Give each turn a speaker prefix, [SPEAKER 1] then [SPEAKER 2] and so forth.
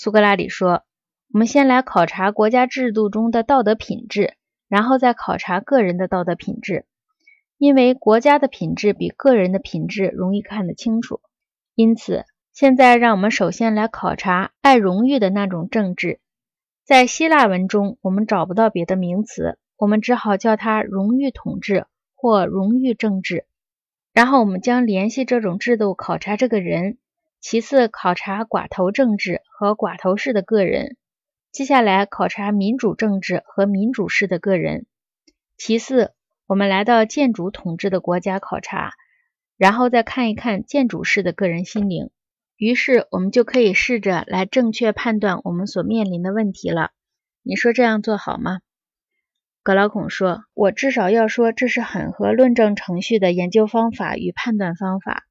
[SPEAKER 1] 苏格拉底说：“我们先来考察国家制度中的道德品质，然后再考察个人的道德品质。因为国家的品质比个人的品质容易看得清楚。因此，现在让我们首先来考察爱荣誉的那种政治。在希腊文中，我们找不到别的名词，我们只好叫它荣誉统治或荣誉政治。然后，我们将联系这种制度考察这个人。”其次，考察寡头政治和寡头式的个人；接下来，考察民主政治和民主式的个人。其次，我们来到建主统治的国家考察，然后再看一看建主式的个人心灵。于是，我们就可以试着来正确判断我们所面临的问题了。你说这样做好吗？格老孔说：“我至少要说，这是很合论证程序的研究方法与判断方法。”